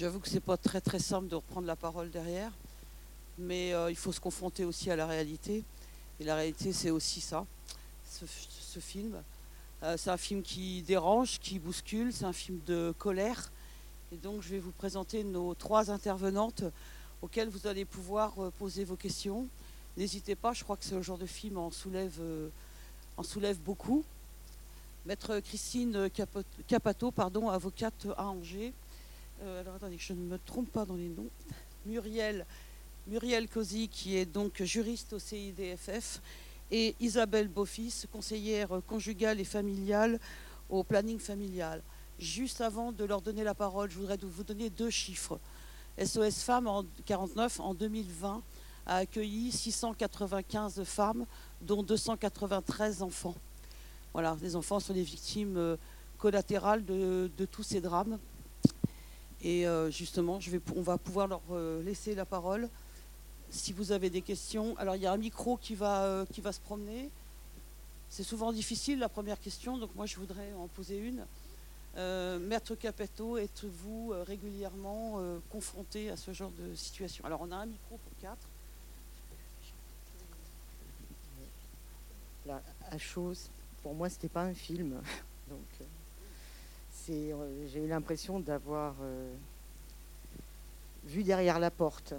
J'avoue que c'est pas très très simple de reprendre la parole derrière, mais euh, il faut se confronter aussi à la réalité. Et la réalité, c'est aussi ça, ce, film. Euh, c'est un film qui dérange, qui bouscule, c'est un film de colère. Et donc, je vais vous présenter nos trois intervenantes auxquelles vous allez pouvoir euh, poser vos questions. N'hésitez pas, je crois que le genre de film en soulève, en soulève beaucoup. Maître Christine Capato, pardon, avocate à Angers, euh, alors attendez, je ne me trompe pas dans les noms. Muriel, Muriel qui est donc juriste au CIDFF, et Isabelle Beaufils, conseillère conjugale et familiale au planning familial. Juste avant de leur donner la parole, je voudrais vous donner deux chiffres. SOS Femmes en 49, en 2020, a accueilli 695 femmes, dont 293 enfants. Voilà, les enfants sont les victimes euh, collatérales de tous ces drames. Et euh, justement, je vais, on va pouvoir leur euh, laisser la parole si vous avez des questions. Alors, il y a un micro qui va, euh, qui va se promener. C'est souvent difficile la première question, donc moi je voudrais en poser une. Maître Capetto, êtes-vous régulièrement confronté à ce genre de situation? Alors, on a un micro pour quatre. La, chose, pour moi, c'était pas un film. Donc, euh, j'ai eu l'impression d'avoir euh, vu derrière la porte.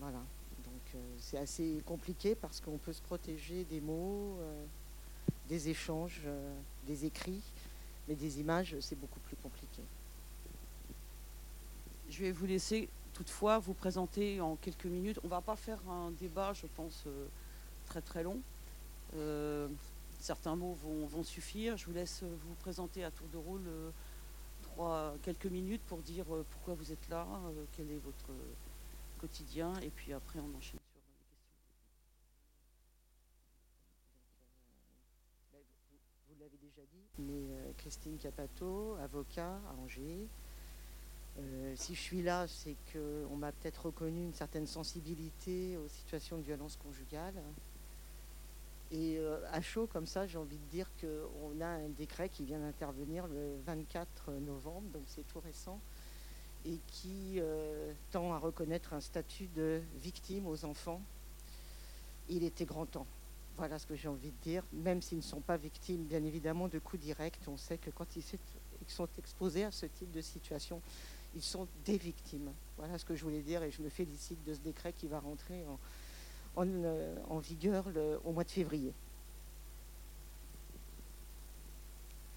Voilà. Donc euh, c'est assez compliqué parce qu'on peut se protéger des mots, des échanges, des écrits, mais des images, c'est beaucoup plus compliqué. Je vais vous laisser toutefois vous présenter en quelques minutes. On ne va pas faire un débat, je pense, très très long certains mots vont, suffire. Je vous laisse euh, vous présenter à tour de rôle euh, quelques minutes pour dire euh, pourquoi vous êtes là, quel est votre quotidien, et puis après on enchaîne vous, l'avez déjà dit, mais Christine Capato, avocat à Angers. si je suis là, c'est qu'on m'a peut-être reconnu une certaine sensibilité aux situations de violence conjugale. Et euh, à chaud comme ça, j'ai envie de dire qu'on a un décret qui vient d'intervenir le 24 novembre, donc c'est tout récent, et qui euh, tend à reconnaître un statut de victime aux enfants. Il était grand temps. Voilà ce que j'ai envie de dire. Même s'ils ne sont pas victimes, bien évidemment, de coups directs, on sait que quand ils sont exposés à ce type de situation, ils sont des victimes. Voilà ce que je voulais dire et je me félicite de ce décret qui va rentrer en, euh, en, vigueur au mois de février.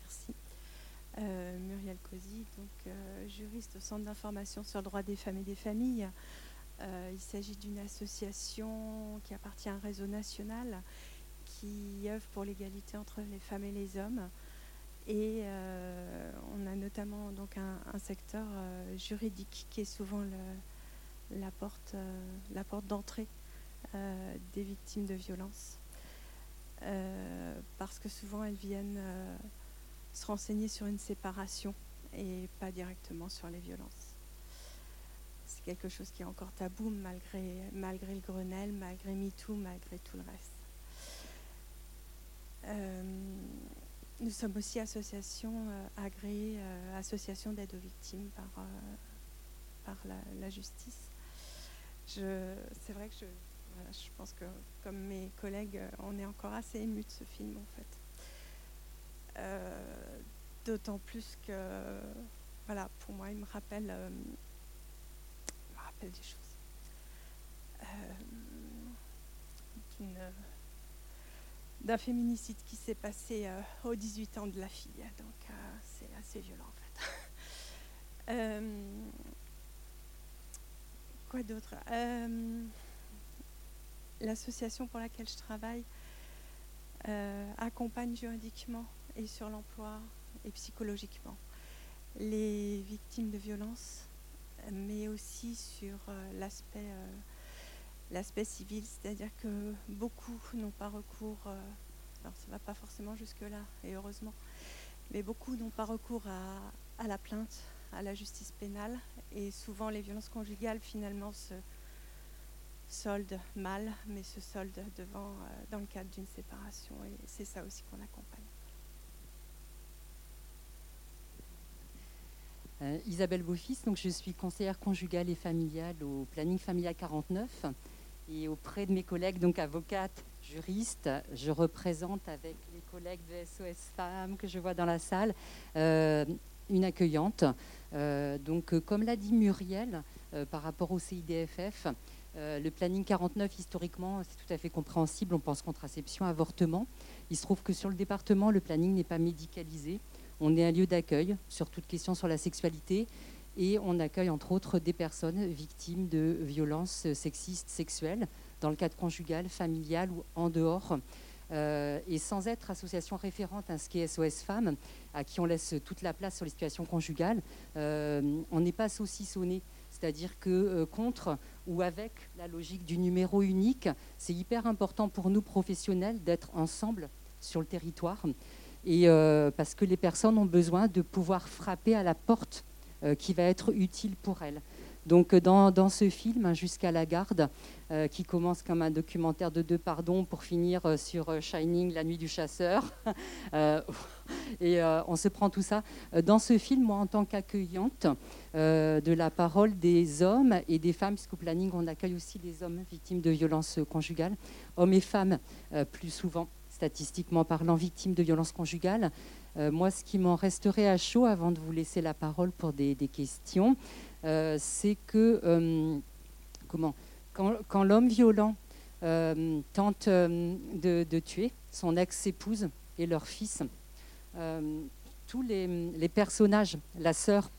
Merci. Euh, Muriel Cosi, donc euh, juriste au Centre d'information sur le droit des femmes et des familles. il s'agit d'une association qui appartient à un réseau national qui œuvre pour l'égalité entre les femmes et les hommes. Et on a notamment donc un, secteur juridique qui est souvent la porte, la porte d'entrée des victimes de violences. Euh, parce que souvent elles viennent euh, se renseigner sur une séparation et pas directement sur les violences. C'est quelque chose qui est encore tabou malgré, le Grenelle, malgré MeToo, malgré tout le reste. nous sommes aussi association agréée, association d'aide aux victimes par, par la, la justice. C'est vrai que je, je pense que, comme mes collègues, on est encore assez émus de ce film, en fait. Euh, d'autant plus que, voilà, pour moi, il me rappelle, euh, me rappelle des choses. Euh, d'un féminicide qui s'est passé aux 18 ans de la fille. Donc, c'est assez violent, en fait. quoi d'autre? L'association pour laquelle je travaille euh, accompagne juridiquement et sur l'emploi et psychologiquement les victimes de violences, mais aussi sur euh, l'aspect euh, l'aspect civil, c'est-à-dire que beaucoup n'ont pas recours, alors ça ne va pas forcément jusque-là, et heureusement, mais beaucoup n'ont pas recours à, la plainte, à la justice pénale, et souvent les violences conjugales finalement se solde mal, mais se solde devant, euh, dans le cadre d'une séparation. Et c'est ça aussi qu'on accompagne. Isabelle Beaufils, donc je suis conseillère conjugale et familiale au planning familial 49 et auprès de mes collègues, donc avocates, juristes, je représente avec les collègues de SOS Femmes que je vois dans la salle une accueillante. donc comme l'a dit Muriel par rapport au CIDFF, le planning 49, historiquement, c'est tout à fait compréhensible. On pense contraception, avortement. Il se trouve que sur le département, le planning n'est pas médicalisé. On est un lieu d'accueil sur toute question sur la sexualité et on accueille entre autres des personnes victimes de violences sexistes, sexuelles, dans le cadre conjugal, familial ou en dehors. Euh, et sans être association référente à ce qui est SOS Femmes, à qui on laisse toute la place sur les situations conjugales, euh, on n'est pas saucissonné. C'est-à-dire que euh, contre ou avec la logique du numéro unique, c'est hyper important pour nous professionnels d'être ensemble sur le territoire. Et parce que les personnes ont besoin de pouvoir frapper à la porte qui va être utile pour elles. Donc dans, dans ce film, hein, Jusqu'à la garde, euh, qui commence comme un documentaire de deux pardons pour finir euh, sur euh, Shining, la nuit du chasseur, et on se prend tout ça. Dans ce film, moi en tant qu'accueillante de la parole des hommes et des femmes, puisqu'au planning on accueille aussi des hommes victimes de violences conjugales, hommes et femmes plus souvent statistiquement parlant, victimes de violences conjugales. Moi, ce qui m'en resterait à chaud avant de vous laisser la parole pour des, questions, euh, c'est que euh, comment, quand, l'homme violent euh, tente de, tuer son ex-épouse et leur fils, tous les, personnages, la sœur,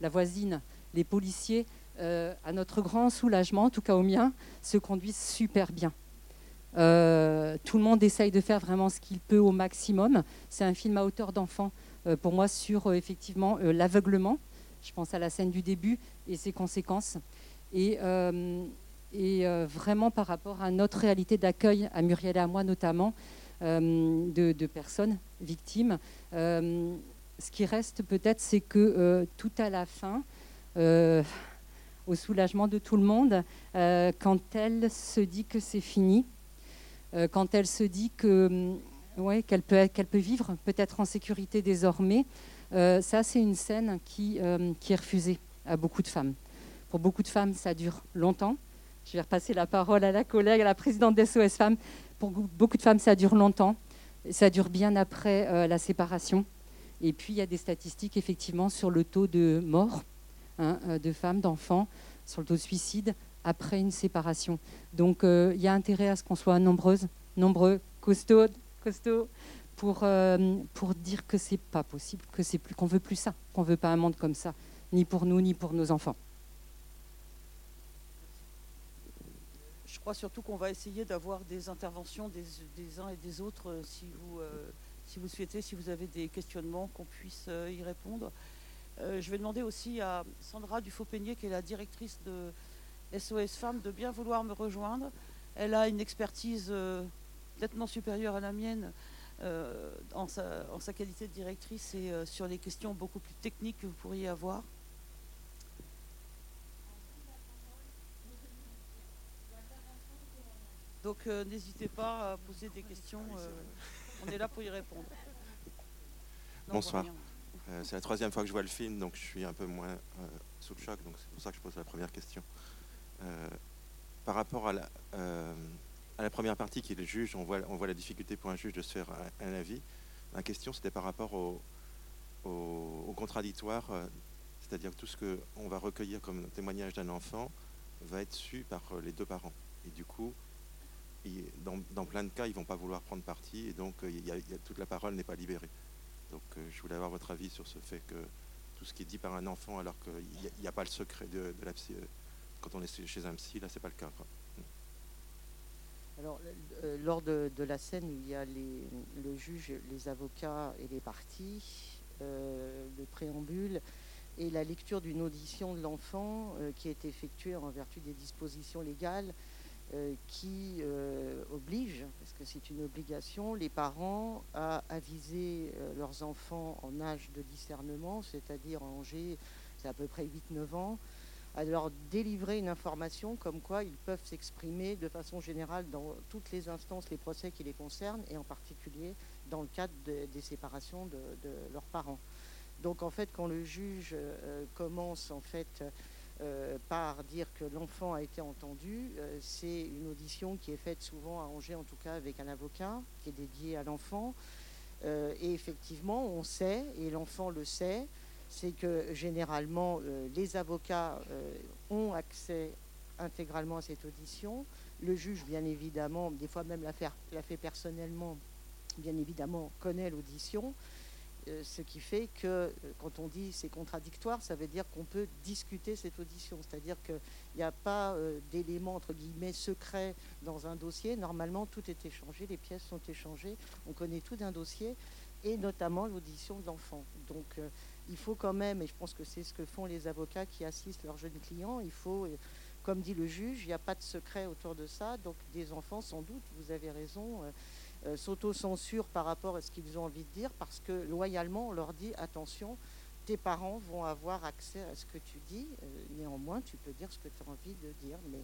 la voisine, les policiers, à notre grand soulagement, en tout cas au mien, se conduisent super bien. Tout le monde essaye de faire vraiment ce qu'il peut au maximum. C'est un film à hauteur d'enfant, pour moi, sur effectivement l'aveuglement je pense à la scène du début et ses conséquences. Et, euh, euh, vraiment par rapport à notre réalité d'accueil, à Muriel et à moi notamment, euh, de, personnes victimes, ce qui reste peut-être, c'est que tout à la fin, au soulagement de tout le monde, quand elle se dit que c'est fini, quand elle se dit que ouais, qu'elle peut, qu'elle peut vivre peut-être en sécurité désormais, euh, ça, c'est une scène qui, euh, qui est refusée à beaucoup de femmes. Pour beaucoup de femmes, ça dure longtemps. Je vais repasser la parole à la collègue, à la présidente des SOS Femmes. Pour beaucoup de femmes, ça dure longtemps. Ça dure bien après euh, la séparation. Et puis, il y a des statistiques, effectivement, sur le taux de mort hein, de femmes, d'enfants, sur le taux de suicide après une séparation. Donc, il y a intérêt à ce qu'on soit nombreuses, nombreux, costauds, costauds, pour, euh, pour dire que c'est pas possible, que c'est plus, qu'on veut plus ça, qu'on veut pas un monde comme ça, ni pour nous, ni pour nos enfants. Je crois surtout qu'on va essayer d'avoir des interventions des, uns et des autres euh, si vous, euh, si vous souhaitez, si vous avez des questionnements, qu'on puisse y répondre. je vais demander aussi à Sandra Dufaux-Peigné, qui est la directrice de SOS Femmes, de bien vouloir me rejoindre. Elle a une expertise nettement supérieure à la mienne euh, en, sa, qualité de directrice et euh, sur les questions beaucoup plus techniques que vous pourriez avoir. Donc euh, n'hésitez pas à poser des questions, on est là pour y répondre. Bonsoir. c'est la troisième fois que je vois le film, donc je suis un peu moins sous le choc, donc c'est pour ça que je pose la première question. Par rapport à la, à la première partie qui est le juge, on voit, la difficulté pour un juge de se faire un, avis. Ma question, c'était par rapport au, contradictoire, euh, c'est-à-dire tout ce qu'on va recueillir comme témoignage d'un enfant va être su par euh, les deux parents. Et du coup, dans, plein de cas, ils ne vont pas vouloir prendre parti, et donc euh, toute la parole n'est pas libérée. Donc je voulais avoir votre avis sur ce fait que tout ce qui est dit par un enfant, alors qu'il n'y a, pas le secret de, la psy, quand on est chez un psy, là, c'est pas le cas. Alors, euh, lors de, la scène il y a le juge, les avocats et les parties, euh, le préambule et la lecture d'une audition de l'enfant euh, qui est effectuée en vertu des dispositions légales qui oblige, parce que c'est une obligation, les parents à aviser leurs enfants en âge de discernement, c'est-à-dire en Angers, c'est à peu près 8-9 ans, à leur délivrer une information comme quoi ils peuvent s'exprimer de façon générale dans toutes les instances, les procès qui les concernent, et en particulier dans le cadre des séparations de, leurs parents. Donc en fait, quand le juge commence en fait par dire que l'enfant a été entendu, c'est une audition qui est faite souvent à Angers, en tout cas avec un avocat qui est dédié à l'enfant. et effectivement, on sait, et l'enfant le sait, c'est que généralement les avocats ont accès intégralement à cette audition. Le juge, bien évidemment, des fois même l'a fait, personnellement, bien évidemment, connaît l'audition. Euh, ce qui fait que euh, quand on dit c'est contradictoire, ça veut dire qu'on peut discuter cette audition. C'est-à-dire qu'il n'y a pas euh, d'éléments, entre guillemets, secrets dans un dossier. Normalement, tout est échangé, les pièces sont échangées, on connaît tout d'un dossier, et notamment l'audition de l'enfant. Donc, il faut quand même, et je pense que c'est ce que font les avocats qui assistent leurs jeunes clients, il faut comme dit le juge, il n'y a pas de secret autour de ça. Donc des enfants, sans doute, vous avez raison, euh, euh, s'auto-censurent par rapport à ce qu'ils ont envie de dire parce que loyalement, on leur dit attention, tes parents vont avoir accès à ce que tu dis. Euh, néanmoins, tu peux dire ce que tu as envie de dire. Mais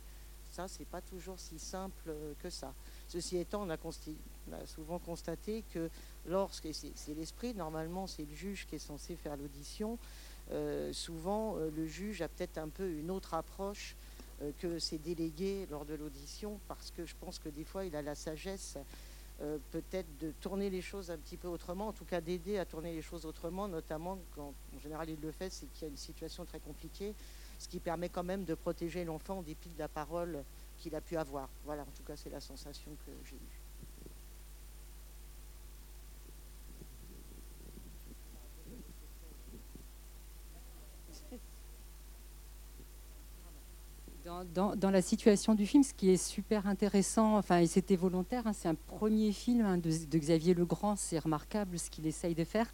ça, c'est pas toujours si simple que ça. Ceci étant, on a, souvent constaté que lorsque c'est l'esprit, normalement, c'est le juge qui est censé faire l'audition. souvent, le juge a peut-être un peu une autre approche euh, que ses délégués lors de l'audition, parce que je pense que des fois, il a la sagesse euh, peut-être de tourner les choses un petit peu autrement, en tout cas d'aider à tourner les choses autrement, notamment quand en général il le fait, c'est qu'il y a une situation très compliquée, ce qui permet quand même de protéger l'enfant en dépit de la parole qu'il a pu avoir. Voilà, en tout cas, c'est la sensation que j'ai eue. Dans, la situation du film, ce qui est super intéressant, enfin, et c'était volontaire, hein, c'est un premier film hein, de, Xavier Legrand, c'est remarquable ce qu'il essaye de faire,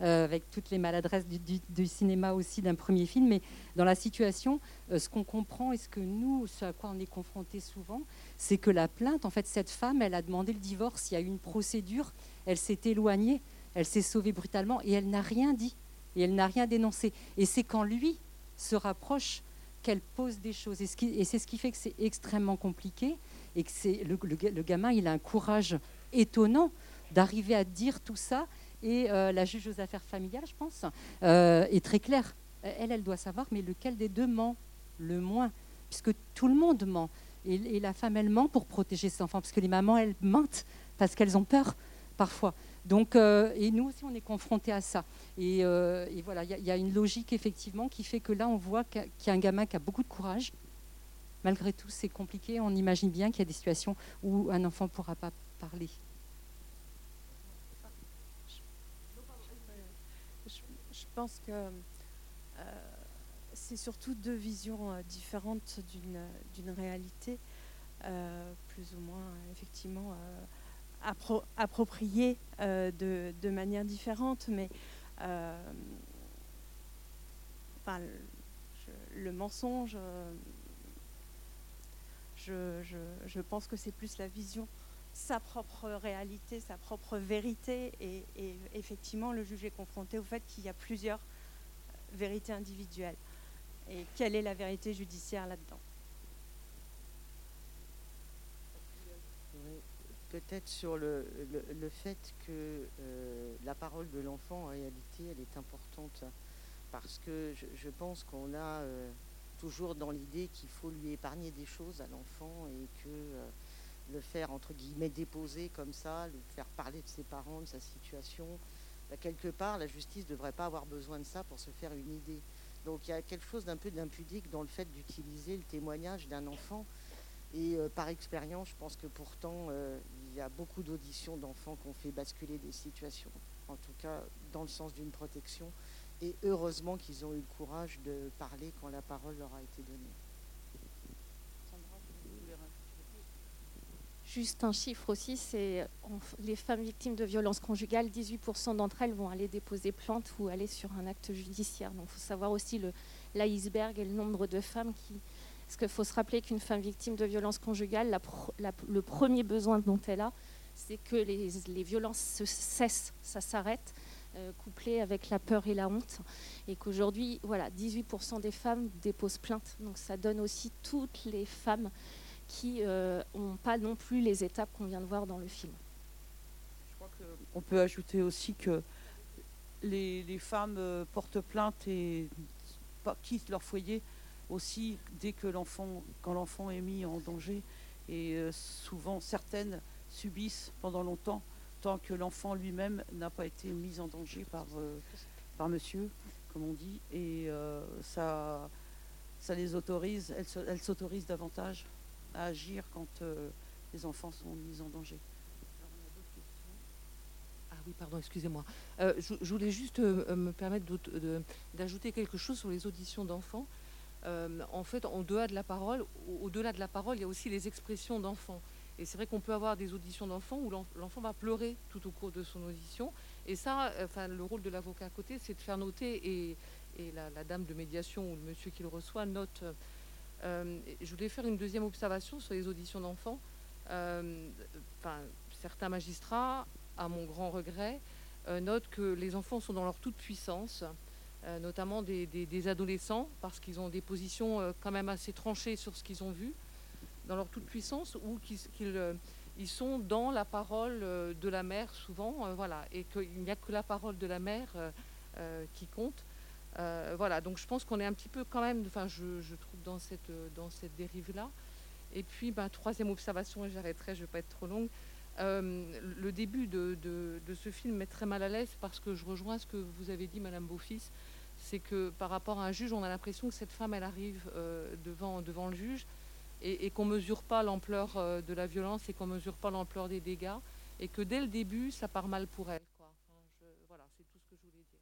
euh, avec toutes les maladresses du, cinéma aussi d'un premier film. Mais dans la situation, euh, ce qu'on comprend et ce que nous, ce à quoi on est confronté souvent, c'est que la plainte, en fait, cette femme, elle a demandé le divorce, il y a eu une procédure, elle s'est éloignée, elle s'est sauvée brutalement et elle n'a rien dit, et elle n'a rien dénoncé. Et c'est quand lui se rapproche qu'elle pose des choses. Et, c'est ce qui fait que c'est extrêmement compliqué et c'est le, gamin, il a un courage étonnant d'arriver à dire tout ça. Et euh, la juge aux affaires familiales, je pense, euh, est très claire. Elle, elle doit savoir, mais lequel des deux ment le moins Puisque tout le monde ment. Et, la femme, elle ment pour protéger ses enfants, parce que les mamans, elles mentent parce qu'elles ont peur parfois. Donc, euh, et nous aussi, on est confrontés à ça. Et, euh, voilà, il y, a une logique effectivement qui fait que là, on voit qu'il y a un gamin qui a beaucoup de courage. Malgré tout, c'est compliqué. On imagine bien qu'il y a des situations où un enfant ne pourra pas parler. Je pense que euh, c'est surtout deux visions différentes d'une réalité, plus ou moins effectivement approprié euh, de, manière différente, mais euh, le, mensonge, je, pense que c'est plus la vision, sa propre réalité, sa propre vérité, et, et effectivement, le juge est confronté au fait qu'il y a plusieurs vérités individuelles. Et quelle est la vérité judiciaire là-dedans? Peut-être sur le, le, fait que euh, la parole de l'enfant, en réalité, elle est importante. Parce que je, pense qu'on a euh, toujours dans l'idée qu'il faut lui épargner des choses à l'enfant et que euh, le faire, entre guillemets, déposer comme ça, le faire parler de ses parents, de sa situation, bah, quelque part, la justice ne devrait pas avoir besoin de ça pour se faire une idée. Donc il y a quelque chose d'un peu d'impudique dans le fait d'utiliser le témoignage d'un enfant. Et par expérience, je pense que pourtant, il y a beaucoup d'auditions d'enfants qui ont fait basculer des situations, en tout cas dans le sens d'une protection. Et heureusement qu'ils ont eu le courage de parler quand la parole leur a été donnée. Juste un chiffre aussi, c'est les femmes victimes de violences conjugales, 18% d'entre elles vont aller déposer plainte ou aller sur un acte judiciaire. Donc il faut savoir aussi l'iceberg et le nombre de femmes qui, parce qu'il faut se rappeler qu'une femme victime de violences conjugales, le premier besoin dont elle a, c'est que les, violences se cessent, ça s'arrête, euh, couplé avec la peur et la honte. Et qu'aujourd'hui, voilà, 18% des femmes déposent plainte. Donc ça donne aussi toutes les femmes qui n'ont euh, pas non plus les étapes qu'on vient de voir dans le film. Je crois qu'on peut ajouter aussi que les, femmes euh, portent plainte et quittent leur foyer aussi dès que l'enfant, quand l'enfant est mis en danger. Et euh, souvent, certaines subissent pendant longtemps, tant que l'enfant lui-même n'a pas été mis en danger par, euh, par monsieur, comme on dit. Et ça, ça les autorise, elles s'autorisent davantage à agir quand les enfants sont mis en danger. Ah oui, pardon, excusez-moi. Euh, je, voulais juste euh, me permettre d'ajouter quelque chose sur les auditions d'enfants. Euh, en fait, au-delà de la parole, au-delà de la parole, il y a aussi les expressions d'enfants. Et c'est vrai qu'on peut avoir des auditions d'enfants où l'enfant va pleurer tout au cours de son audition. Et ça, enfin, le rôle de l'avocat à côté, c'est de faire noter, et, la, dame de médiation ou le monsieur qui le reçoit note. je voulais faire une deuxième observation sur les auditions d'enfants. Certains magistrats à mon grand regret, euh, note que les enfants sont dans leur toute puissance, euh, notamment des, adolescents, parce qu'ils ont des positions euh, quand même assez tranchées sur ce qu'ils ont vu, dans leur toute puissance, ou qu'ils ils sont dans la parole de la mère souvent, voilà, et qu'il n'y a que la parole de la mère qui compte. voilà, donc je pense qu'on est un petit peu quand même, enfin je, trouve dans cette, dans cette dérive-là. Et puis, ben, troisième observation, et j'arrêterai, je ne vais pas être trop longue, euh, le début de, ce film est très mal à l'aise parce que je rejoins ce que vous avez dit, Madame Beaufils, c'est que par rapport à un juge, on a l'impression que cette femme, elle arrive euh, devant, le juge et, qu'on ne mesure pas l'ampleur euh, de la violence et qu'on ne mesure pas l'ampleur des dégâts et que dès le début, ça part mal pour elle. voilà, c'est tout ce que je voulais dire.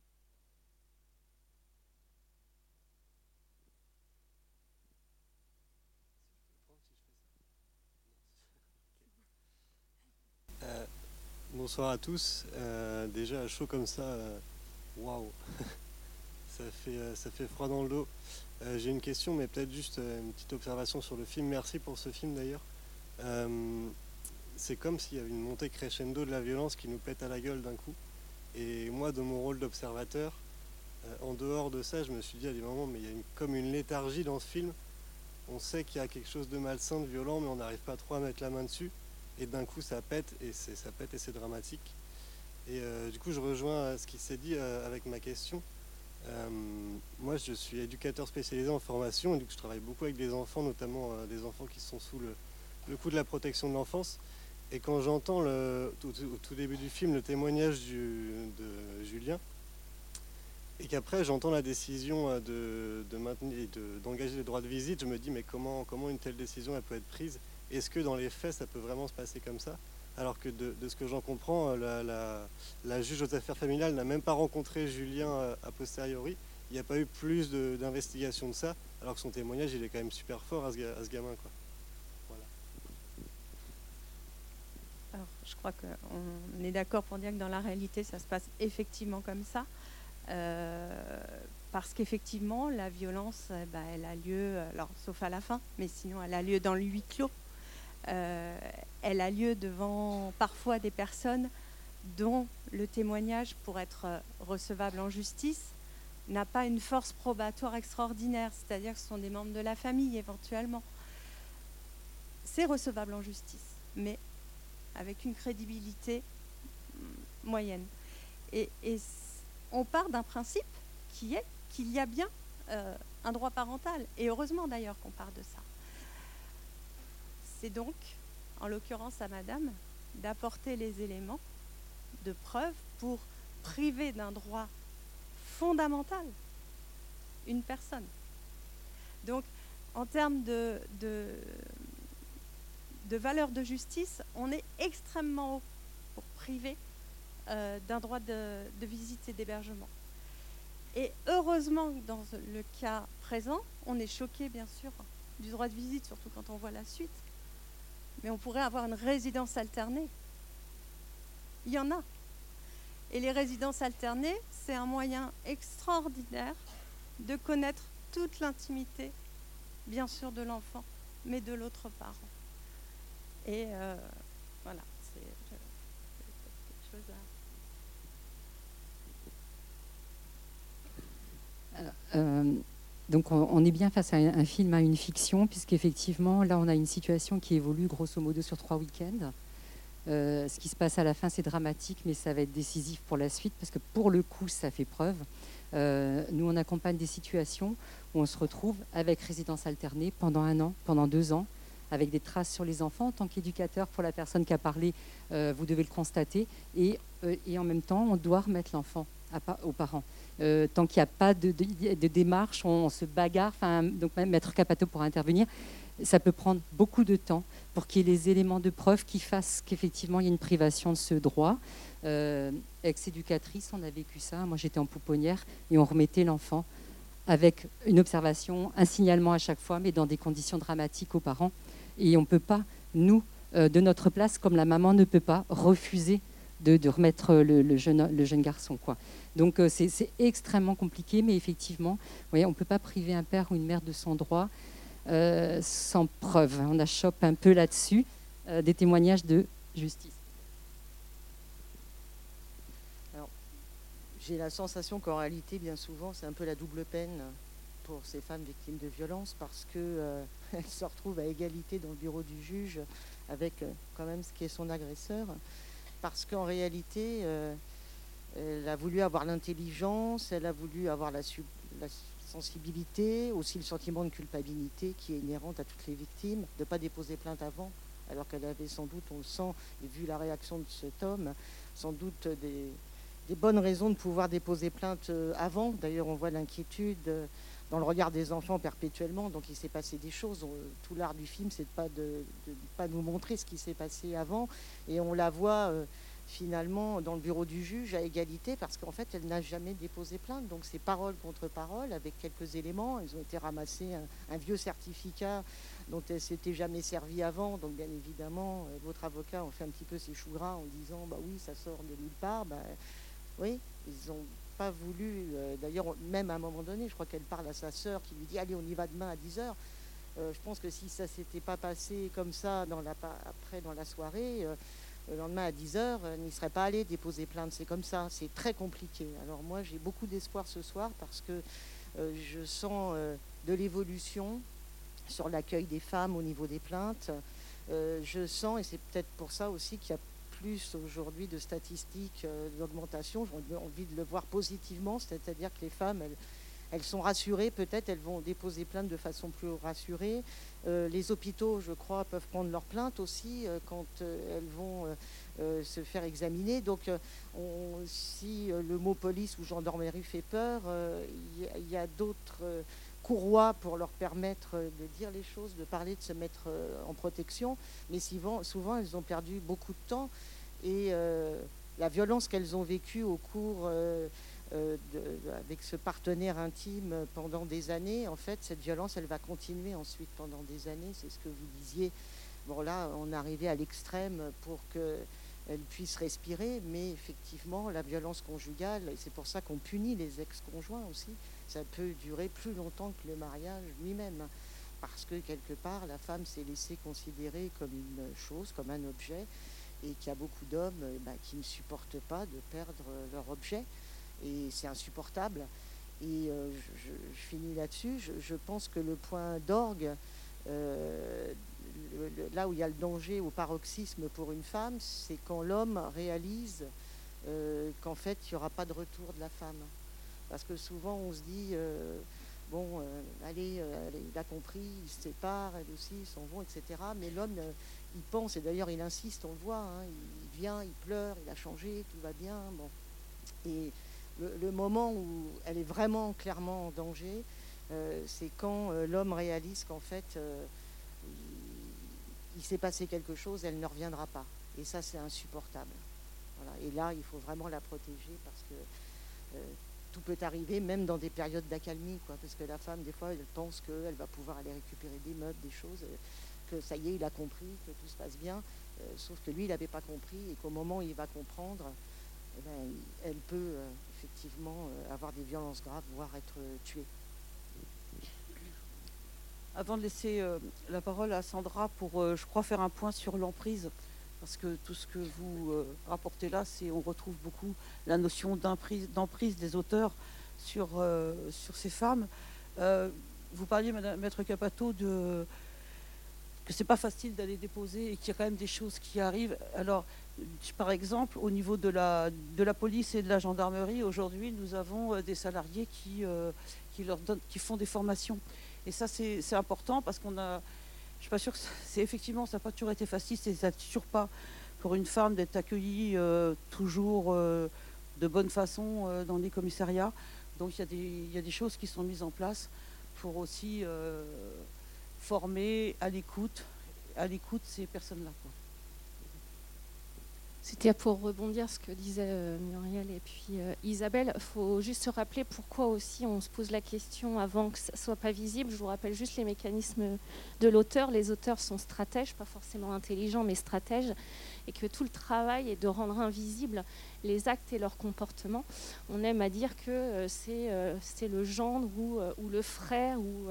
Bonsoir à tous. Euh, déjà, chaud comme ça, euh, waouh, fait, euh, ça fait froid dans le dos. J'ai une question, mais peut-être juste une petite observation sur le film. Merci pour ce film d'ailleurs. c'est comme s'il y avait une montée crescendo de la violence qui nous pète à la gueule d'un coup. Et moi, de mon rôle d'observateur, en dehors de ça, je me suis dit à des moments, mais il y a comme une léthargie dans ce film. On sait qu'il y a quelque chose de malsain, de violent, mais on n'arrive pas trop à mettre la main dessus et d'un coup ça pète et c'est ça pète et c'est dramatique. Et euh, du coup je rejoins ce qui s'est dit euh, avec ma question. Euh, moi je suis éducateur spécialisé en formation et donc je travaille beaucoup avec des enfants, notamment des enfants qui sont sous le, coup de la protection de l'enfance. Et quand j'entends au tout début du film le témoignage de Julien, et qu'après j'entends la décision de, de maintenir d'engager les droits de visite, je me dis mais comment, comment une telle décision elle peut être prise est-ce que dans les faits, ça peut vraiment se passer comme ça? Alors que de, ce que j'en comprends, la, juge aux affaires familiales n'a même pas rencontré Julien euh, a posteriori. Il n'y a pas eu plus d'investigation de, ça, alors que son témoignage, il est quand même super fort à ce, gamin. Quoi. Alors, je crois qu'on est d'accord pour dire que dans la réalité, ça se passe effectivement comme ça. Euh, parce qu'effectivement, la violence, eh ben, elle a lieu, alors sauf à la fin, mais sinon, elle a lieu dans le huis clos. Euh, elle a lieu devant parfois des personnes dont le témoignage, pour être recevable en justice, n'a pas une force probatoire extraordinaire, c'est-à-dire que ce sont des membres de la famille éventuellement. C'est recevable en justice, mais avec une crédibilité moyenne. Et, on part d'un principe qui est qu'il y a bien euh, un droit parental, et heureusement d'ailleurs qu'on part de ça. C'est donc, en l'occurrence à Madame, d'apporter les éléments de preuve pour priver d'un droit fondamental une personne. Donc, en termes de, de, valeur de justice, on est extrêmement haut pour priver euh, d'un droit de, de visite et d'hébergement. Et heureusement, dans le cas présent, on est choqué, bien sûr, du droit de visite, surtout quand on voit la suite mais on pourrait avoir une résidence alternée. Il y en a. Et les résidences alternées, c'est un moyen extraordinaire de connaître toute l'intimité, bien sûr, de l'enfant, mais de l'autre parent. Et euh, voilà, c'est quelque chose à... Alors, euh, donc on, est bien face à un, film, à une fiction, puisqu'effectivement, là, on a une situation qui évolue grosso modo sur trois week-ends. ce qui se passe à la fin, c'est dramatique, mais ça va être décisif pour la suite, parce que pour le coup, ça fait preuve. nous, on accompagne des situations où on se retrouve avec résidence alternée pendant un an, pendant deux ans, avec des traces sur les enfants. En tant qu'éducateur, pour la personne qui a parlé, vous devez le constater. Et, et en même temps, on doit remettre l'enfant aux parents. Euh, tant qu'il n'y a pas de, démarche, on, se bagarre. Donc même Maître Capato pour intervenir. Ça peut prendre beaucoup de temps pour qu'il y ait les éléments de preuve qui fassent qu'effectivement il y a une privation de ce droit. Euh, Ex-éducatrice, on a vécu ça. Moi j'étais en pouponnière et on remettait l'enfant avec une observation, un signalement à chaque fois, mais dans des conditions dramatiques aux parents. Et on ne peut pas, nous, euh, de notre place, comme la maman ne peut pas, refuser de, remettre le, jeune, garçon. Quoi. Donc euh, c'est extrêmement compliqué, mais effectivement, on ne peut pas priver un père ou une mère de son droit euh, sans preuve. On achoppe un peu là-dessus euh, des témoignages de justice. J'ai la sensation qu'en réalité, bien souvent, c'est un peu la double peine pour ces femmes victimes de violences parce qu'elles se retrouvent à égalité dans le bureau du juge avec quand même ce qui est son agresseur. Parce qu'en réalité, elle a voulu avoir l'intelligence, elle a voulu avoir la, sensibilité, aussi le sentiment de culpabilité qui est inhérente à toutes les victimes, de ne pas déposer plainte avant, alors qu'elle avait sans doute, on le sent, et vu la réaction de cet homme, sans doute des, bonnes raisons de pouvoir déposer plainte euh, avant. D'ailleurs, on voit l'inquiétude euh, dans le regard des enfants perpétuellement, donc il s'est passé des choses. Tout l'art du film, c'est de pas de, pas nous montrer ce qui s'est passé avant, et on la voit. Euh, finalement dans le bureau du juge à égalité parce qu'en fait elle n'a jamais déposé plainte. Donc c'est parole contre parole avec quelques éléments. Ils ont été ramassés un, vieux certificat dont elle s'était jamais servi avant. Donc bien évidemment, euh, votre avocat en fait un petit peu ses choux gras en disant bah oui ça sort de nulle part. Bah, oui, ils n'ont pas voulu. Euh, d'ailleurs même à un moment donné, je crois qu'elle parle à sa sœur qui lui dit allez on y va demain à 10h. Euh, je pense que si ça s'était pas passé comme ça dans la, après dans la soirée, le lendemain à 10h, euh, n'y serait pas allé déposer plainte. C'est comme ça, c'est très compliqué. Alors moi, j'ai beaucoup d'espoir ce soir parce que euh, je sens euh, de l'évolution sur l'accueil des femmes au niveau des plaintes. je sens, et c'est peut-être pour ça aussi qu'il y a plus aujourd'hui de statistiques d'augmentation, j'ai envie de le voir positivement, c'est-à-dire que les femmes, elles, sont rassurées, peut-être elles vont déposer plainte de façon plus rassurée. Euh, les hôpitaux, je crois, peuvent prendre leur plainte aussi euh, quand euh, elles vont se faire examiner. Donc, si le mot police ou gendarmerie fait peur, il y, a, d'autres pour leur permettre de dire les choses, de parler, de se mettre en protection. Mais souvent, souvent, elles ont perdu beaucoup de temps et la violence qu'elles ont vécue au cours euh, avec ce partenaire intime pendant des années, en fait, cette violence, elle va continuer ensuite pendant des années. C'est ce que vous disiez. Bon, là, on est arrivé à l'extrême pour qu'elle puisse respirer, mais effectivement, la violence conjugale, c'est pour ça qu'on punit les ex-conjoints aussi, ça peut durer plus longtemps que le mariage lui-même. Parce que quelque part, la femme s'est laissée considérer comme une chose, comme un objet, et qu'il y a beaucoup d'hommes eh ben, qui ne supportent pas de perdre leur objet et c'est insupportable. Et euh, je, finis là-dessus. Je, pense que le point d'orgue, euh, là où il y a le danger au paroxysme pour une femme, c'est quand l'homme réalise euh, qu'en fait, il n'y aura pas de retour de la femme. Parce que souvent, on se dit, bon, allez, il a compris, il se sépare, elle aussi, ils s'en vont, etc. Mais l'homme, il pense, et d'ailleurs, il insiste, on le voit, hein, il vient, il pleure, il a changé, tout va bien. Bon. Et le, moment où elle est vraiment clairement en danger, euh, c'est quand euh, l'homme réalise qu'en fait, euh, il, s'est passé quelque chose, elle ne reviendra pas. Et ça, c'est insupportable. Et là, il faut vraiment la protéger parce que tout peut arriver, même dans des périodes d'accalmie, parce que la femme, des fois, elle pense qu'elle va pouvoir aller récupérer des meubles, des choses, que ça y est, il a compris, que tout se passe bien, sauf que lui, il n'avait pas compris, et qu'au moment où il va comprendre, eh ben, elle peut effectivement euh, avoir des violences graves, voire être euh, tuée. Avant de laisser euh, la parole à Sandra pour, je crois, faire un point sur l'emprise, parce que tout ce que vous rapportez là, c'est on retrouve beaucoup la notion d'emprise des auteurs sur, sur ces femmes. vous parliez, Madame, Maître Capato, de que c'est pas facile d'aller déposer et qu'il y a quand même des choses qui arrivent. Alors, par exemple, au niveau de la, de la police et de la gendarmerie, aujourd'hui, nous avons euh, des salariés qui, euh, qui, qui font des formations. Et ça, c'est important parce qu'on a. Je suis pas sûre que c'est effectivement, ça n'a pas toujours été facile, c'est ça toujours pas pour une femme d'être accueillie euh, toujours de bonne façon dans les commissariats. Donc il y, a des, il y, a des choses qui sont mises en place pour aussi former à l'écoute, à l'écoute ces personnes-là. C'était pour rebondir ce que disaient euh, Muriel et puis euh, Isabelle. Il faut juste se rappeler pourquoi aussi on se pose la question avant que ça soit pas visible. Je vous rappelle juste les mécanismes de l'auteur. Les auteurs sont stratèges, pas forcément intelligents, mais stratèges, et que tout le travail est de rendre invisibles les actes et leurs comportements. On aime à dire que euh, c'est le gendre ou, le frère ou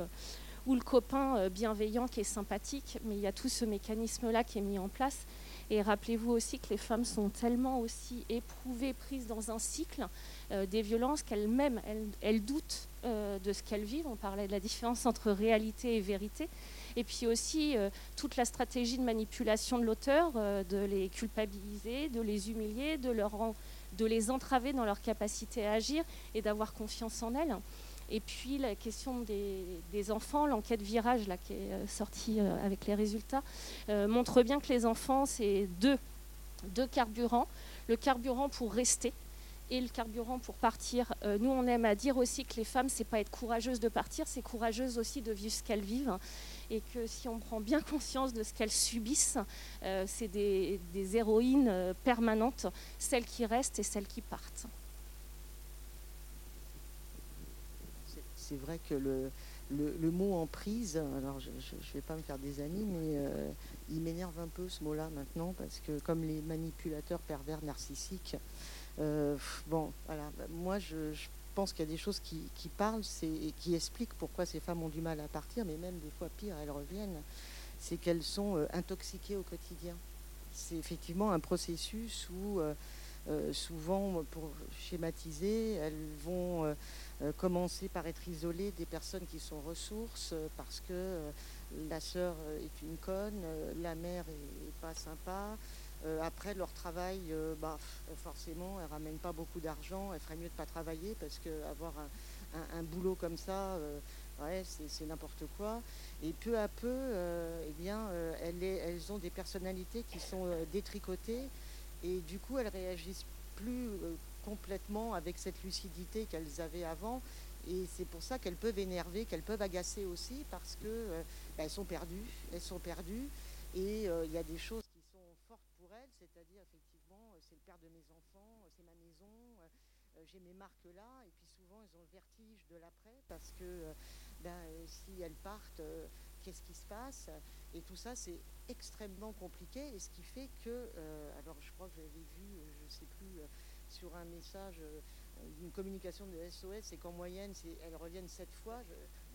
ou le copain bienveillant qui est sympathique, mais il y a tout ce mécanisme-là qui est mis en place et rappelez-vous aussi que les femmes sont tellement aussi éprouvées, prises dans un cycle euh, des violences qu'elles-mêmes, elles, doutent euh, de ce qu'elles vivent. On parlait de la différence entre réalité et vérité. Et puis aussi euh, toute la stratégie de manipulation de l'auteur, de les culpabiliser, de les humilier, de, les entraver dans leur capacité à agir et d'avoir confiance en elles. Et puis la question des, enfants, l'enquête virage qui est euh, sortie euh, avec les résultats, euh, montre bien que les enfants, c'est deux, deux carburants. Le carburant pour rester, et le carburant pour partir. nous, on aime à dire aussi que les femmes, c'est pas être courageuse de partir, c'est courageuse aussi de vivre ce qu'elles vivent. Et que si on prend bien conscience de ce qu'elles subissent, c'est des, héroïnes permanentes, celles qui restent et celles qui partent. C'est vrai que le, le, mot emprise, alors je ne vais pas me faire des amis, mais euh, il m'énerve un peu ce mot-là maintenant, parce que comme les manipulateurs pervers narcissiques, euh, bon, voilà, moi je, pense qu'il y a des choses qui, parlent et qui expliquent pourquoi ces femmes ont du mal à partir, mais même des fois pire, elles reviennent, c'est qu'elles sont euh, intoxiquées au quotidien. C'est effectivement un processus où souvent, pour schématiser, elles vont euh, commencer par être isolé des personnes qui sont ressources euh, parce que euh, la sœur est une conne, la mère est, pas sympa. après leur travail, bah, forcément, elle ramène pas beaucoup d'argent. Elle ferait mieux de pas travailler parce que avoir un, boulot comme ça, ouais, c'est n'importe quoi. Et peu à peu, eh bien, elles, elles, ont des personnalités qui sont détricotées et du coup, elles réagissent plus complètement avec cette lucidité qu'elles avaient avant. Et c'est pour ça qu'elles peuvent énerver, qu'elles peuvent agacer aussi, parce que euh, bah, elles sont perdues, elles sont perdues, et euh, il y a des choses qui sont fortes pour elles, c'est-à-dire effectivement, euh, c'est le père de mes enfants, c'est ma maison, j'ai mes marques là, et puis souvent elles ont le vertige de l'après, parce que ben, si elles partent, qu'est-ce qui se passe Et tout ça, c'est extrêmement compliqué, et ce qui fait que, alors je crois que j'avais vu, je ne sais plus sur un message, euh, une communication de SOS, c'est qu'en moyenne, elles reviennent sept fois,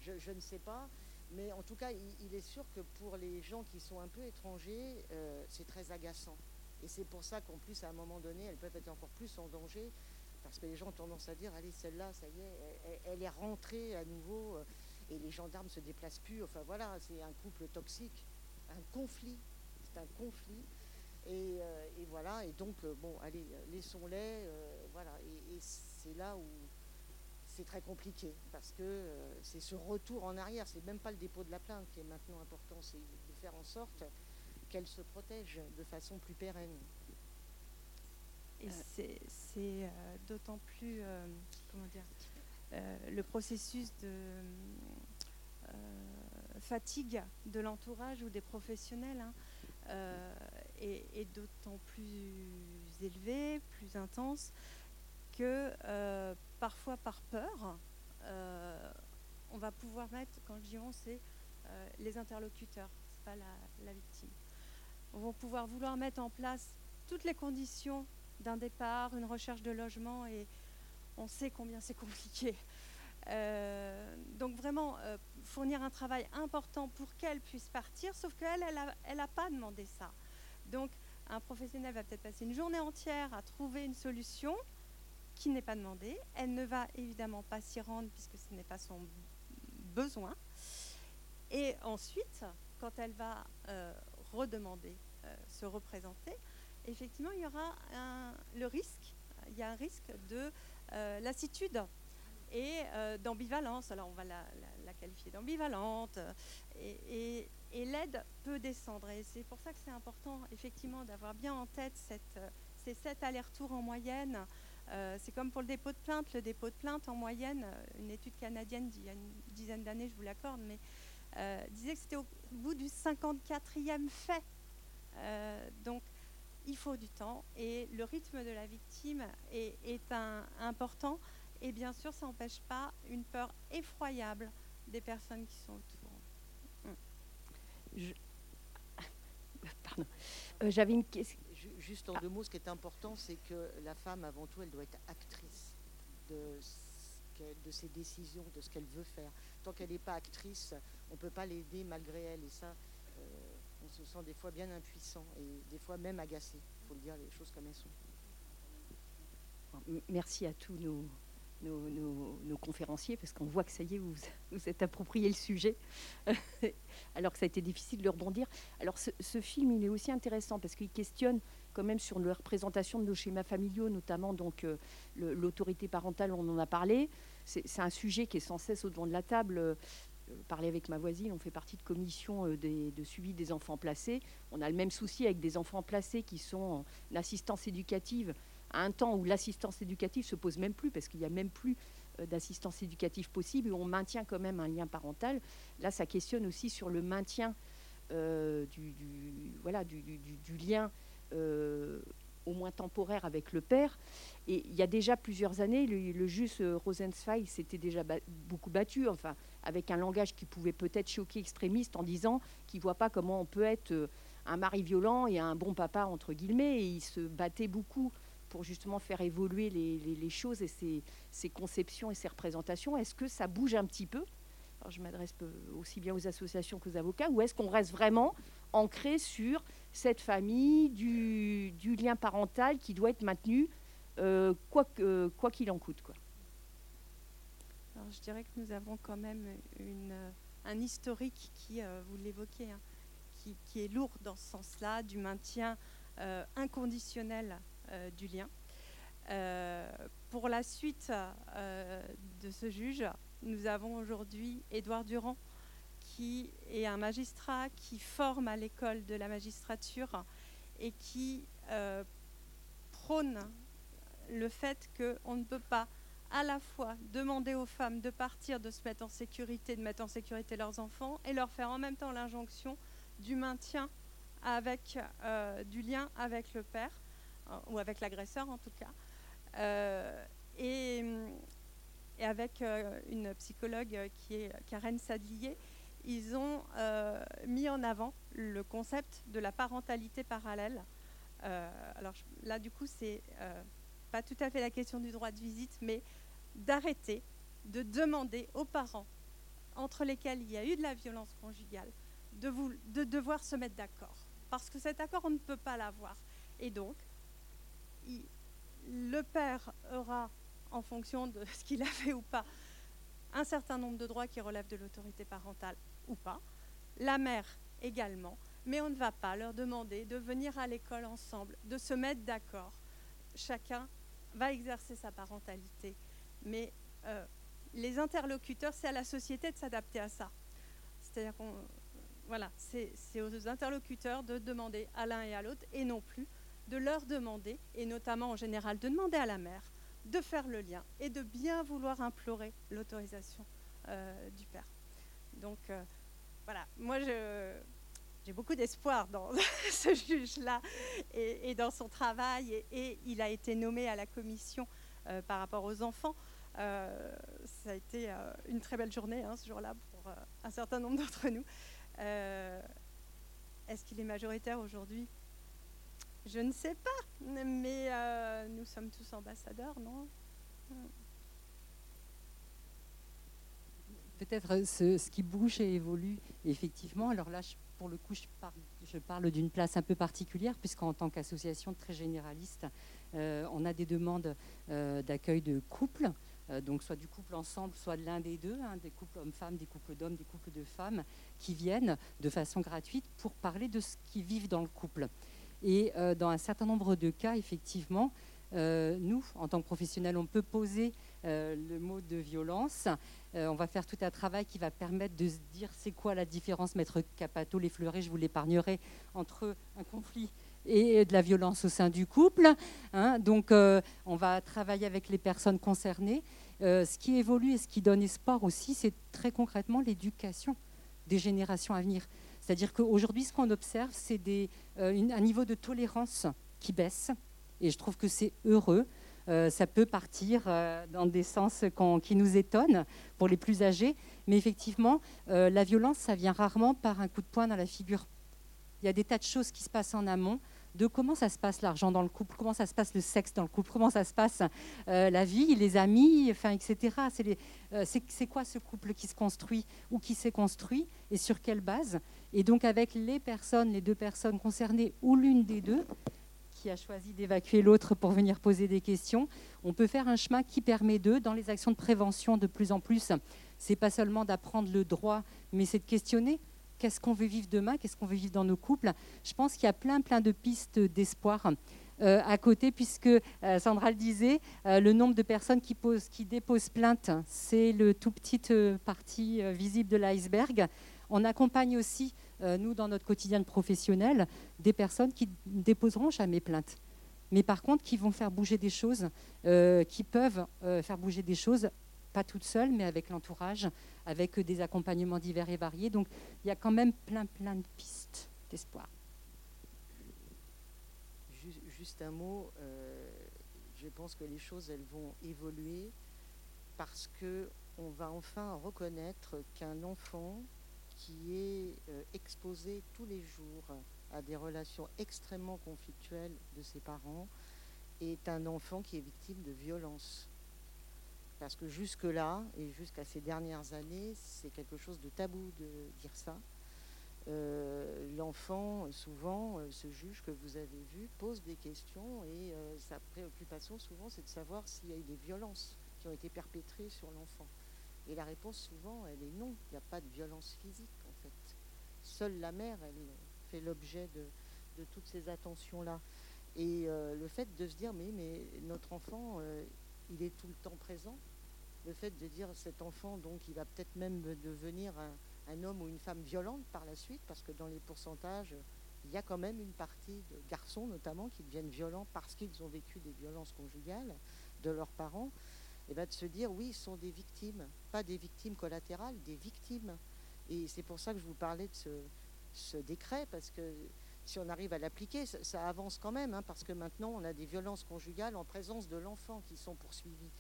je, ne sais pas. Mais en tout cas, il, est sûr que pour les gens qui sont un peu étrangers, euh, c'est très agaçant. Et c'est pour ça qu'en plus, à un moment donné, elles peuvent être encore plus en danger, parce que les gens ont tendance à dire, allez, celle-là, ça y est, elle, est rentrée à nouveau, euh, et les gendarmes se déplacent plus. Enfin voilà, c'est un couple toxique, un conflit. C'est un conflit. Euh, et, voilà, et donc, euh, bon, allez, laissons-les, euh, voilà, et, c'est là où c'est très compliqué, parce que c'est ce retour en arrière, c'est même pas le dépôt de la plainte qui est maintenant important, c'est de faire en sorte qu'elle se protège de façon plus pérenne. Et c'est d'autant plus, comment dire, le processus de fatigue de l'entourage ou des professionnels. Hein, euh, est, d'autant plus élevé, plus intense, que euh, parfois par peur, euh, on va pouvoir mettre, quand je dis on, c'est les interlocuteurs, c'est pas la, victime. On va pouvoir vouloir mettre en place toutes les conditions d'un départ, une recherche de logement, et on sait combien c'est compliqué. donc vraiment, fournir un travail important pour qu'elle puisse partir, sauf qu'elle, elle n'a pas demandé ça. Donc, un professionnel va peut-être passer une journée entière à trouver une solution qui n'est pas demandée. Elle ne va évidemment pas s'y rendre puisque ce n'est pas son besoin. Et ensuite, quand elle va redemander se représenter, effectivement, il y aura le risque, il y a un risque de lassitude et d'ambivalence. Alors, on va la, qualifier d'ambivalente. Et, l'aide peut descendre. Et c'est pour ça que c'est important, effectivement, d'avoir bien en tête cette, ces sept allers-retours en moyenne. c'est comme pour le dépôt de plainte. Le dépôt de plainte, en moyenne, une étude canadienne d'il y a une dizaine d'années, je vous l'accorde, mais disait que c'était au bout du 54e fait. donc, il faut du temps et le rythme de la victime est, important. Et bien sûr, ça n'empêche pas une peur effroyable des personnes qui sont autour. Hmm. Pardon. Euh, j'avais une question. Juste en deux mots, ce qui est important, c'est que la femme, avant tout, elle doit être actrice de, de ses décisions, de ce qu'elle veut faire. Tant qu'elle n'est pas actrice, on ne peut pas l'aider malgré elle. Et ça, on se sent des fois bien impuissant et des fois même agacé. Il faut le dire les choses comme elles sont. Merci à tous nos, nos, conférenciers parce qu'on voit que ça y est, vous vous êtes approprié le sujet, alors que ça a été difficile de le rebondir. Alors ce, film, il est aussi intéressant parce qu'il questionne quand même sur la représentation de nos schémas familiaux, notamment donc euh, l'autorité parentale, on en a parlé. C'est un sujet qui est sans cesse au devant de la table. Parler avec ma voisine, on fait partie de commission euh, de suivi des enfants placés. On a le même souci avec des enfants placés qui sont en assistance éducative à un temps où l'assistance éducative se pose même plus parce qu'il n'y a même plus euh, d'assistance éducative possible et on maintient quand même un lien parental. Là, ça questionne aussi sur le maintien euh, du, lien au moins temporaire avec le père. Et il y a déjà plusieurs années, le, le juge Rosenzweig s'était déjà beaucoup battu, enfin, avec un langage qui pouvait peut-être choquer extrémiste en disant qu'il ne voit pas comment on peut être euh, un mari violent et un bon papa, entre guillemets. Et il se battait beaucoup pour justement faire évoluer les, choses et ses, conceptions et ses représentations. Est-ce que ça bouge un petit peu? Alors, Je m'adresse aussi bien aux associations qu'aux avocats. Ou est-ce qu'on reste vraiment ancré sur cette famille, du, lien parental qui doit être maintenu euh, quoi qu'il en coûte quoi? Je dirais que nous avons quand même une, un historique qui, euh, vous l'évoquez, hein, qui, est lourd dans ce sens-là, du maintien euh, inconditionnel euh, du lien. pour la suite de ce juge, nous avons aujourd'hui Édouard Durand, qui est un magistrat qui forme à l'école de la magistrature et qui prône le fait qu'on ne peut pas à la fois demander aux femmes de partir, de se mettre en sécurité, de mettre en sécurité leurs enfants, et leur faire en même temps l'injonction du maintien avec euh, du lien avec le père, euh, ou avec l'agresseur en tout cas. Euh, et, avec une psychologue qui est Karen Sadlier, ils ont mis en avant le concept de la parentalité parallèle. alors là, du coup, c'est pas tout à fait la question du droit de visite, mais d'arrêter de demander aux parents entre lesquels il y a eu de la violence conjugale de, de devoir se mettre d'accord. Parce que cet accord, on ne peut pas l'avoir. Et donc, le père aura, en fonction de ce qu'il a fait ou pas, un certain nombre de droits qui relèvent de l'autorité parentale ou pas. La mère également. Mais on ne va pas leur demander de venir à l'école ensemble, de se mettre d'accord. Chacun va exercer sa parentalité mais euh, les interlocuteurs, c'est à la société de s'adapter à ça. C'est-à-dire qu'on, voilà, c'est aux interlocuteurs de demander à l'un et à l'autre, et non plus de leur demander, et notamment en général de demander à la mère, de faire le lien et de bien vouloir implorer l'autorisation euh, du père. Donc euh, voilà, moi j'ai beaucoup d'espoir dans ce juge-là et, dans son travail, et, il a été nommé à la commission par rapport aux enfants. Euh, ça a été euh, une très belle journée hein, ce jour-là pour euh, un certain nombre d'entre nous. Est-ce qu'il est majoritaire aujourd'hui? Je ne sais pas, mais nous sommes tous ambassadeurs, non? Peut-être ce, qui bouge et évolue, effectivement. Alors là, pour le coup, je parle, d'une place un peu particulière, puisqu'en tant qu'association très généraliste, on a des demandes d'accueil de couples donc soit du couple ensemble, soit de l'un des deux, hein, des couples hommes-femmes, des couples d'hommes, des couples de femmes, qui viennent de façon gratuite pour parler de ce qu'ils vivent dans le couple. Et dans un certain nombre de cas, effectivement, nous, en tant que professionnels, on peut poser le mot de violence. on va faire tout un travail qui va permettre de se dire c'est quoi la différence, Maître Capato, les fleurets, je vous l'épargnerai, entre un conflit et de la violence au sein du couple. Hein. Donc, euh, on va travailler avec les personnes concernées. Euh, ce qui évolue et ce qui donne espoir aussi, c'est très concrètement l'éducation des générations à venir. C'est-à-dire qu'aujourd'hui, ce qu'on observe, c'est euh, un niveau de tolérance qui baisse. Et je trouve que c'est heureux. ça peut partir dans des sens qui nous étonnent pour les plus âgés. Mais effectivement, la violence, ça vient rarement par un coup de poing dans la figure. Il y a des tas de choses qui se passent en amont de comment ça se passe l'argent dans le couple, comment ça se passe le sexe dans le couple, comment ça se passe euh, la vie, les amis, enfin, etc. Euh, c'est quoi ce couple qui se construit ou qui s'est construit et sur quelle base? Et donc avec les personnes, les deux personnes concernées ou l'une des deux qui a choisi d'évacuer l'autre pour venir poser des questions, on peut faire un chemin qui permet d'eux, dans les actions de prévention de plus en plus, c'est pas seulement d'apprendre le droit, mais c'est de questionner qu'est-ce qu'on veut vivre demain, qu'est-ce qu'on veut vivre dans nos couples. Je pense qu'il y a plein, plein de pistes d'espoir. Euh, à côté, puisque euh, Sandra le disait, euh, le nombre de personnes qui, posent, qui déposent plainte, c'est le tout petite partie visible de l'iceberg. On accompagne aussi, nous, dans notre quotidien professionnel, des personnes qui ne déposeront jamais plainte, mais par contre qui vont faire bouger des choses, qui peuvent faire bouger des choses pas toute seule, mais avec l'entourage, avec des accompagnements divers et variés. Donc il y a quand même plein, plein de pistes d'espoir. Juste un mot, euh, je pense que les choses, elles vont évoluer parce que on va enfin reconnaître qu'un enfant qui est euh, exposé tous les jours à des relations extrêmement conflictuelles de ses parents est un enfant qui est victime de violence. Parce que jusque-là, et jusqu'à ces dernières années, c'est quelque chose de tabou de dire ça. Euh, l'enfant, souvent, euh, ce juge que vous avez vu pose des questions et euh, sa préoccupation, souvent, c'est de savoir s'il y a eu des violences qui ont été perpétrées sur l'enfant. Et la réponse, souvent, elle est non. Il n'y a pas de violence physique, en fait. Seule la mère, elle fait l'objet de, de, toutes ces attentions-là. Et le fait de se dire, mais, mais notre enfant, il est tout le temps présent. Le fait de dire cet enfant, donc, il va peut-être même devenir un, homme ou une femme violente par la suite, parce que dans les pourcentages, il y a quand même une partie de garçons notamment qui deviennent violents parce qu'ils ont vécu des violences conjugales de leurs parents, et bien de se dire oui, ils sont des victimes, pas des victimes collatérales, des victimes. Et c'est pour ça que je vous parlais de ce décret, parce que si on arrive à l'appliquer, ça, avance quand même, hein, parce que maintenant on a des violences conjugales en présence de l'enfant qui sont poursuivies.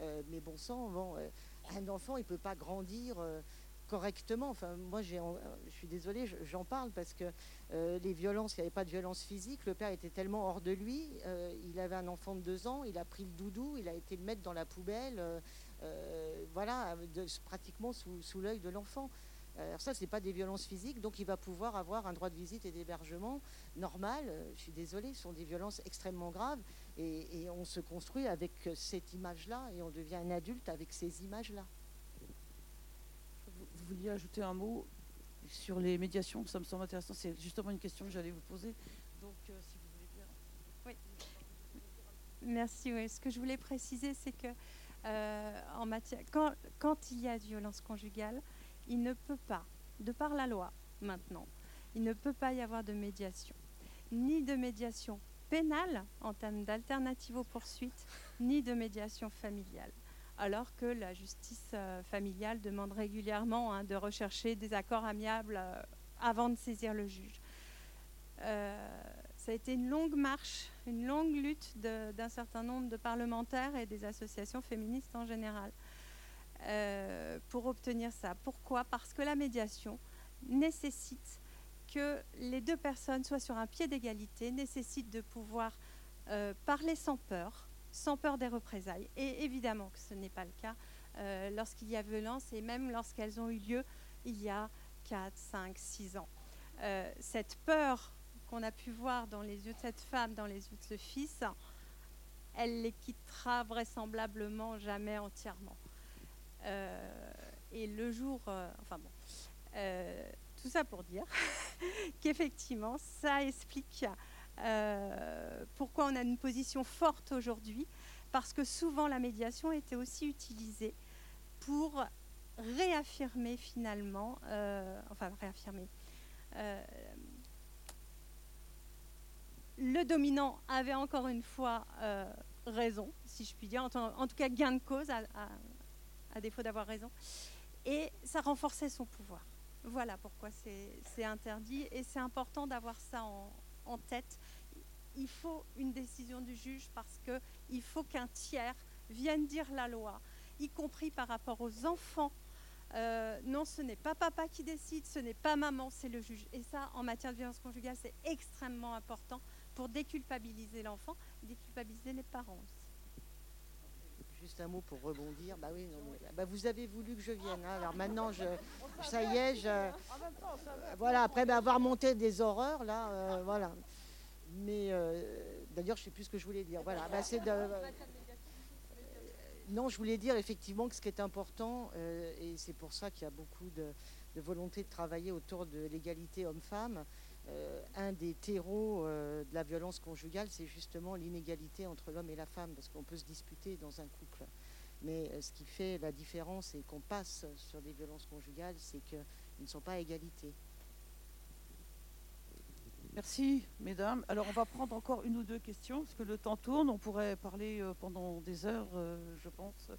Euh, mais bon sang, euh, un enfant il peut pas grandir euh, correctement. Enfin, moi je suis désolée, j'en parle parce que les violences, il n'y avait pas de violence physique. Le père était tellement hors de lui. il avait un enfant de deux ans, il a pris le doudou, il a été le mettre dans la poubelle, voilà, pratiquement sous l'œil de l'enfant. Alors ça, ce n'est pas des violences physiques, donc il va pouvoir avoir un droit de visite et d'hébergement normal. Euh, je suis désolée, ce sont des violences extrêmement graves et, on se construit avec cette image-là et on devient un adulte avec ces images-là. Vous, vouliez ajouter un mot sur les médiations, ça me semble intéressant. C'est justement une question que j'allais vous poser. Donc, euh, si vous voulez bien. Oui. Merci. Oui. Ce que je voulais préciser, c'est que euh, en matière, quand, quand il y a violence conjugale, il ne peut pas, de par la loi maintenant, il ne peut pas y avoir de médiation, ni de médiation pénale en termes d'alternative aux poursuites, ni de médiation familiale. Alors que la justice euh, familiale demande régulièrement hein, de rechercher des accords amiables euh, avant de saisir le juge. Euh, ça a été une longue marche, une longue lutte d'un certain nombre de parlementaires et des associations féministes en général. Euh, pour obtenir ça. Pourquoi? Parce que la médiation nécessite que les deux personnes soient sur un pied d'égalité, nécessite de pouvoir euh, parler sans peur, sans peur des représailles. Et évidemment que ce n'est pas le cas euh, lorsqu'il y a violence et même lorsqu'elles ont eu lieu il y a 4, 5, 6 ans. cette peur qu'on a pu voir dans les yeux de cette femme, dans les yeux de ce fils, elle les quittera vraisemblablement jamais entièrement. Et le jour, enfin bon, tout ça pour dire qu'effectivement, ça explique pourquoi on a une position forte aujourd'hui, parce que souvent la médiation était aussi utilisée pour réaffirmer finalement, euh, enfin réaffirmer, euh, le dominant avait encore une fois euh, raison, si je puis dire, en, tout cas gain de cause, à, défaut d'avoir raison, et ça renforçait son pouvoir. Voilà pourquoi c'est interdit, et c'est important d'avoir ça en, en tête. Il faut une décision du juge parce qu'il faut qu'un tiers vienne dire la loi, y compris par rapport aux enfants euh, non, ce n'est pas papa qui décide, ce n'est pas maman, c'est le juge. Et ça, en matière de violence conjugale, c'est extrêmement important pour déculpabiliser l'enfant, déculpabiliser les parents aussi. Juste un mot pour rebondir. Bah oui, bah vous avez voulu que je vienne. Hein. Alors maintenant, je, ça y est, je, voilà. Après avoir monté des horreurs, là, euh, voilà. Mais euh, d'ailleurs, je sais plus ce que je voulais dire. Voilà, bah, de non, je voulais dire effectivement que ce qui est important, euh, et c'est pour ça qu'il y a beaucoup de, volonté de travailler autour de l'égalité homme-femme, euh, un des terreaux euh, de la violence conjugale, c'est justement l'inégalité entre l'homme et la femme, parce qu'on peut se disputer dans un couple. Mais ce qui fait la différence et qu'on passe sur des violences conjugales, c'est qu'ils ne sont pas à. Merci, mesdames. Alors, on va prendre encore une ou deux questions, parce que le temps tourne. On pourrait parler euh, pendant des heures, euh, je pense.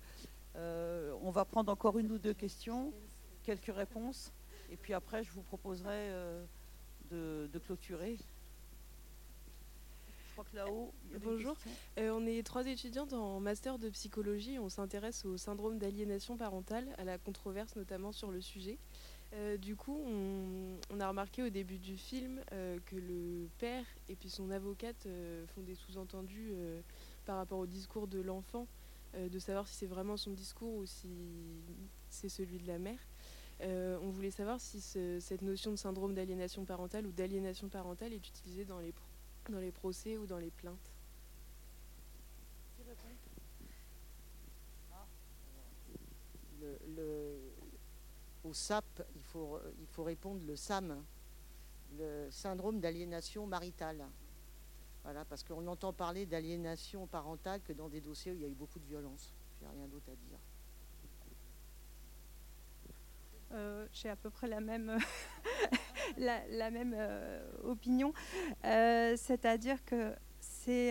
Euh, on va prendre encore une ou deux questions, quelques réponses. Et puis après, je vous proposerai de, clôturer. Je crois que là-haut. Bonjour. on est trois étudiantes en master de psychologie. On s'intéresse au syndrome d'aliénation parentale, à la controverse notamment sur le sujet. Euh, du coup, on, a remarqué au début du film euh, que le père et puis son avocate euh, font des sous-entendus par rapport au discours de l'enfant, de savoir si c'est vraiment son discours ou si c'est celui de la mère. On voulait savoir si cette notion de syndrome d'aliénation parentale ou d'aliénation parentale est utilisée dans les, dans les procès ou dans les plaintes. le au SAP, il faut, il faut répondre le SAM, le syndrome d'aliénation maritale. Voilà, parce qu'on entend parler d'aliénation parentale que dans des dossiers où il y a eu beaucoup de violence. J'ai rien d'autre à dire. Euh, j'ai à peu près la même, la, même euh, opinion. Euh, c'est-à-dire que c'est.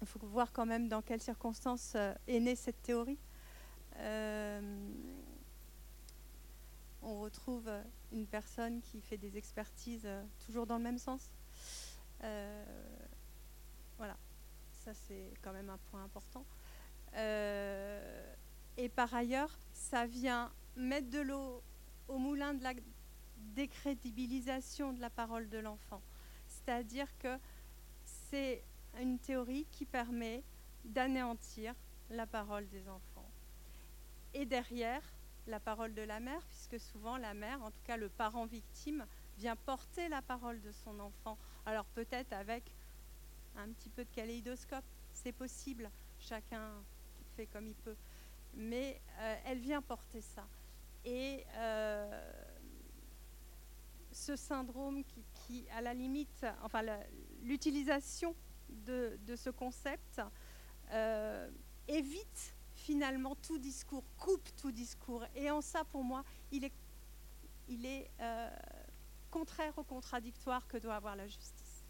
il faut voir quand même dans quelles circonstances est née cette théorie on retrouve une personne qui fait des expertises toujours dans le même sens. Voilà, ça c'est quand même un point important. et par ailleurs, ça vient mettre de l'eau au moulin de la décrédibilisation de la parole de l'enfant. C'est-à-dire que c'est une théorie qui permet d'anéantir la parole des enfants. Et derrière, la parole de la mère, puisque souvent la mère, en tout cas le parent victime, vient porter la parole de son enfant. Alors peut-être avec un petit peu de kaléidoscope, c'est possible, chacun fait comme il peut, mais euh, elle vient porter ça. Et euh, ce syndrome qui, à la limite, enfin l'utilisation de, ce concept euh, évite finalement tout discours, coupe tout discours. Et en ça, pour moi, il est, euh, contraire au contradictoire que doit avoir la justice.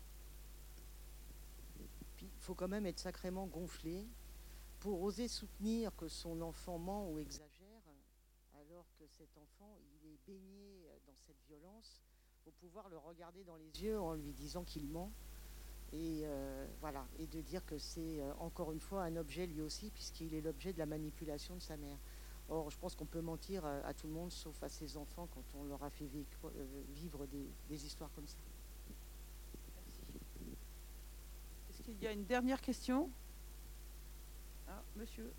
Il faut quand même être sacrément gonflé pour oser soutenir que son enfant ment ou exagère, alors que cet enfant, il est baigné dans cette violence. Il faut pouvoir le regarder dans les yeux en lui disant qu'il ment et euh, voilà et de dire que c'est euh, encore une fois un objet lui aussi puisqu'il est l'objet de la manipulation de sa mère. Or, je pense qu'on peut mentir euh, à, tout le monde sauf à ses enfants quand on leur a fait vivre, des, histoires comme ça. Est-ce qu'il y a une dernière question? Ah, Monsieur.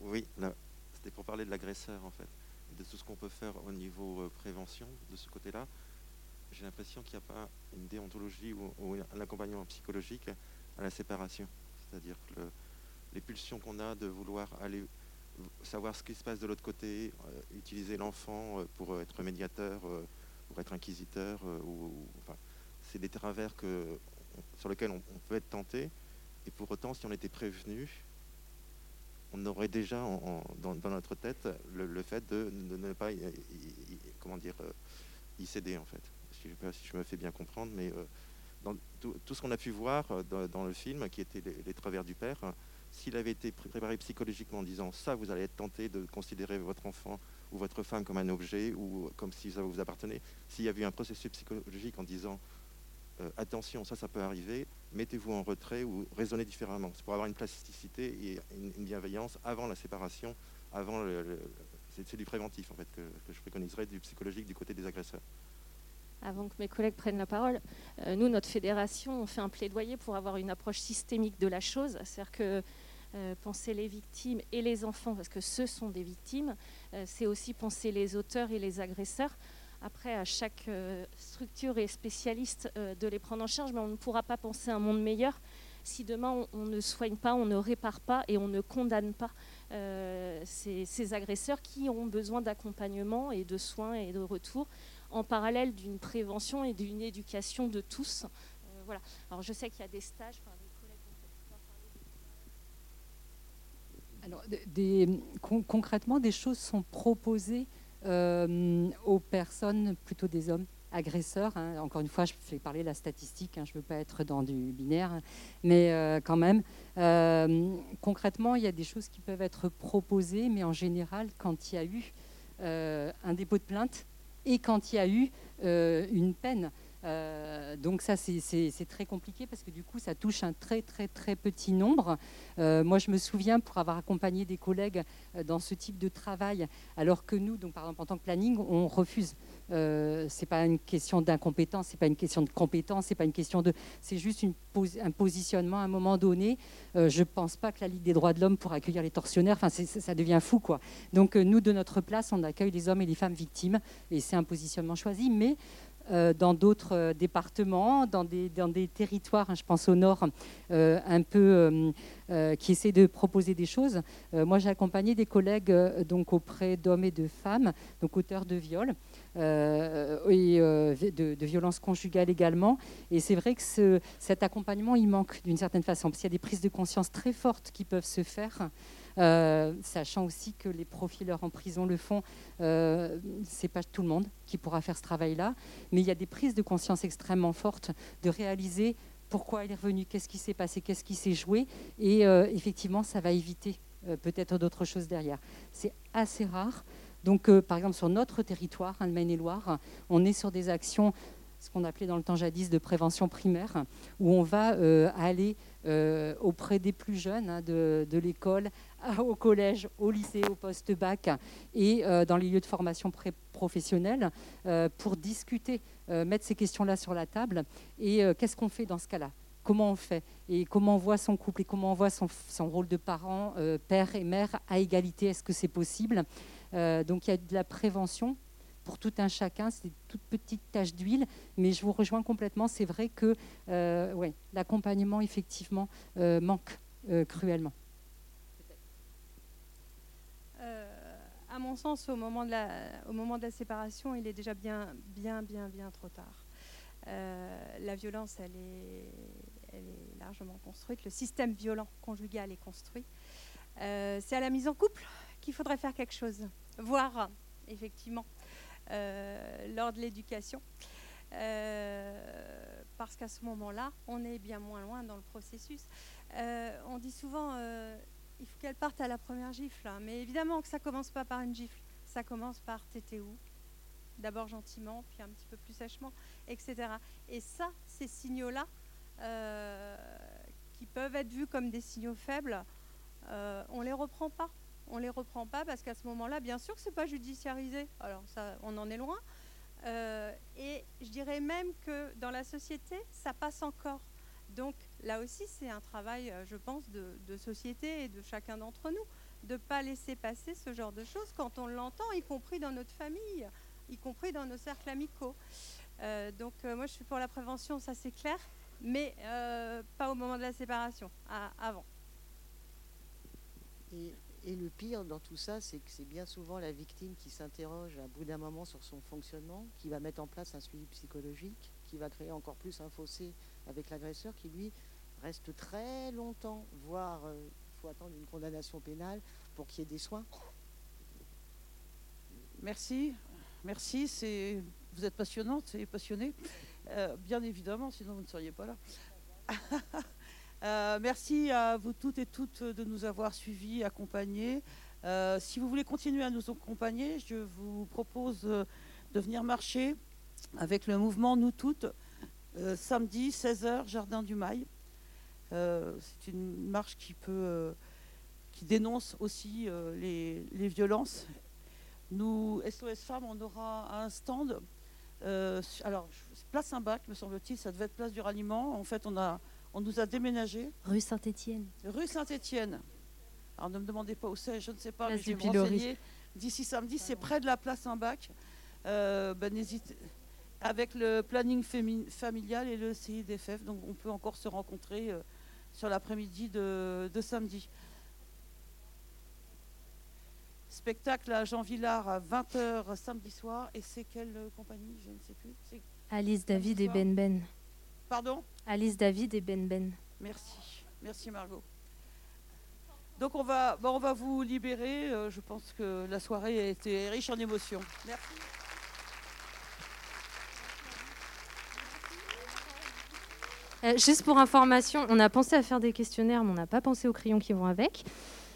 oui, c'était pour parler de l'agresseur en fait de tout ce qu'on peut faire au niveau euh, prévention de ce côté-là. j'ai l'impression qu'il n'y a pas une déontologie ou, un accompagnement psychologique à la séparation. C'est-à-dire que les pulsions qu'on a de vouloir aller savoir ce qui se passe de l'autre côté, euh, utiliser l'enfant euh, pour être médiateur, pour être inquisiteur, ou, c'est des travers que, sur lesquels on, peut être tenté. Et pour autant, si on était prévenu, on aurait déjà dans, notre tête le, fait de, ne pas comment dire, y céder en fait. Si je me fais bien comprendre, mais dans tout, ce qu'on a pu voir dans, le film, qui était les travers du père, s'il avait été préparé psychologiquement en disant ça, vous allez être tenté de considérer votre enfant ou votre femme comme un objet ou comme si ça vous appartenait, s'il y avait eu un processus psychologique en disant euh, attention, ça, ça peut arriver, mettez-vous en retrait ou raisonnez différemment. C'est pour avoir une plasticité et une, bienveillance avant la séparation, avant le, c'est du préventif en fait que, je préconiserais du psychologique du côté des agresseurs. Avant que mes collègues prennent la parole, euh, nous, notre fédération, on fait un plaidoyer pour avoir une approche systémique de la chose. C'est-à-dire que euh, penser les victimes et les enfants, parce que ce sont des victimes, euh, c'est aussi penser les auteurs et les agresseurs. Après, à chaque structure et spécialiste de les prendre en charge, mais on ne pourra pas penser un monde meilleur si demain on, ne soigne pas, on ne répare pas et on ne condamne pas ces, ces, agresseurs qui ont besoin d'accompagnement et de soins et de retour en parallèle d'une prévention et d'une éducation de tous. Euh, voilà. Alors je sais qu'il y a des stages. Alors, des, concrètement, des choses sont proposées euh, aux personnes, plutôt des hommes agresseurs. Hein. Encore une fois, je fais parler la statistique, hein, je ne veux pas être dans du binaire, mais euh, quand même, concrètement, il y a des choses qui peuvent être proposées, mais en général, quand il y a eu un dépôt de plainte, et quand il y a eu euh, une peine. Euh, donc ça, c'est très compliqué parce que du coup, ça touche un très très très petit nombre. Euh, moi, je me souviens pour avoir accompagné des collègues dans ce type de travail, alors que nous, donc par exemple en tant que planning, on refuse euh, c'est pas une question d'incompétence, c'est pas une question de compétence, c'est pas une question de, c'est juste un positionnement à un moment donné. Euh, je pense pas que la Ligue des droits de l'homme pour accueillir les tortionnaires, enfin ça devient fou quoi. Donc euh, nous de notre place, on accueille les hommes et les femmes victimes et c'est un positionnement choisi, mais euh, dans d'autres euh, départements, dans des, territoires, hein, je pense au nord, euh, un peu qui essaient de proposer des choses. moi, j'ai accompagné des collègues donc auprès d'hommes et de femmes, donc auteurs de viols et de, violences conjugales également. Et c'est vrai que ce, cet accompagnement, il manque d'une certaine façon, parce qu'il y a des prises de conscience très fortes qui peuvent se faire. Euh, sachant aussi que les profileurs en prison le font. Euh, c'est pas tout le monde qui pourra faire ce travail-là, mais il y a des prises de conscience extrêmement fortes de réaliser pourquoi il est revenu, qu'est-ce qui s'est passé, qu'est-ce qui s'est joué, et euh, effectivement, ça va éviter peut-être d'autres choses derrière. C'est assez rare. Donc, par exemple, sur notre territoire, le Maine-et-Loire, on est sur des actions ce qu'on appelait dans le temps jadis de prévention primaire, où on va aller auprès des plus jeunes hein, de, l'école au collège, au lycée, au post-bac et euh, dans les lieux de formation professionnelle euh, pour discuter, euh, mettre ces questions-là sur la table. Et qu'est-ce qu'on fait dans ce cas-là? Comment on fait? Et comment on voit son couple Et comment on voit son, son rôle de parent, père et mère à égalité? Est-ce que c'est possible? Donc il y a de la prévention pour tout un chacun, c'est toute petite tache d'huile, mais je vous rejoins complètement. C'est vrai que ouais, l'accompagnement, effectivement, manque cruellement. à mon sens, au moment, de la, séparation, il est déjà bien, bien, bien, bien trop tard. Euh, la violence, elle est, elle est, largement construite. Le système violent conjugal est construit. Euh, c'est à la mise en couple qu'il faudrait faire quelque chose, voire effectivement euh, lors de l'éducation. parce qu'à ce moment-là, on est bien moins loin dans le processus. on dit souvent il faut qu'elle parte à la première gifle. Hein. Mais évidemment que ça commence pas par une gifle. Ça commence par t'étais où? D'abord gentiment, puis un petit peu plus sèchement, etc. Et ça, ces signaux-là, euh, qui peuvent être vus comme des signaux faibles, euh, on les reprend pas. On les reprend pas parce qu'à ce moment-là, bien sûr que c'est pas judiciarisé. Alors ça, on en est loin. Euh, et je dirais même que dans la société, ça passe encore. Donc là aussi, c'est un travail, euh, je pense, de, société et de chacun d'entre nous, de ne pas laisser passer ce genre de choses quand on l'entend, y compris dans notre famille, y compris dans nos cercles amicaux. donc moi je suis pour la prévention, ça c'est clair, mais pas au moment de la séparation, avant. Et, le pire dans tout ça, c'est que c'est bien souvent la victime qui s'interroge à bout d'un moment sur son fonctionnement, qui va mettre en place un suivi psychologique, qui va créer encore plus un fossé avec l'agresseur qui lui reste très longtemps, voire il euh, faut attendre une condamnation pénale pour qu'il y ait des soins. Merci, merci. C'est vous êtes passionnante et passionnée, euh, bien évidemment, sinon vous ne seriez pas là. Euh, merci à vous toutes et toutes de nous avoir suivis, accompagnés. si vous voulez continuer à nous accompagner, je vous propose de venir marcher avec le mouvement Nous Toutes samedi 16h, Jardin du Mail. Euh, c'est une marche qui peut, euh, qui dénonce aussi euh, les, violences. Nous, SOS Femmes, on aura un stand. alors, place un bac, me semble-t-il, ça devait être place du ralliement. En fait, on, a, on nous a déménagé. Rue Saint-Étienne. Rue Saint-Étienne. Alors, ne me demandez pas où c'est, je ne sais pas, mais je vais D'ici samedi, c'est près de la place un bac. Ben, avec le planning familial et le CIDFF. Donc on peut encore se rencontrer sur l'après-midi de, samedi. Spectacle à Jean Villard à 20h samedi soir. Et c'est quelle compagnie? Je ne sais plus. Alice David et Ben Ben. Pardon Alice David et Ben Ben. Merci. Merci Margot. Donc on va, on va vous libérer. Euh, je pense que la soirée a été riche en émotions. Merci. Euh, juste pour information, on a pensé à faire des questionnaires, mais on n'a pas pensé aux crayons qui vont avec.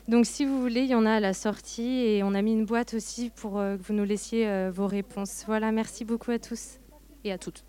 Donc si vous voulez, il y en a à la sortie et on a mis une boîte aussi pour euh, que vous nous laissiez vos réponses. Voilà, merci beaucoup à tous et à toutes.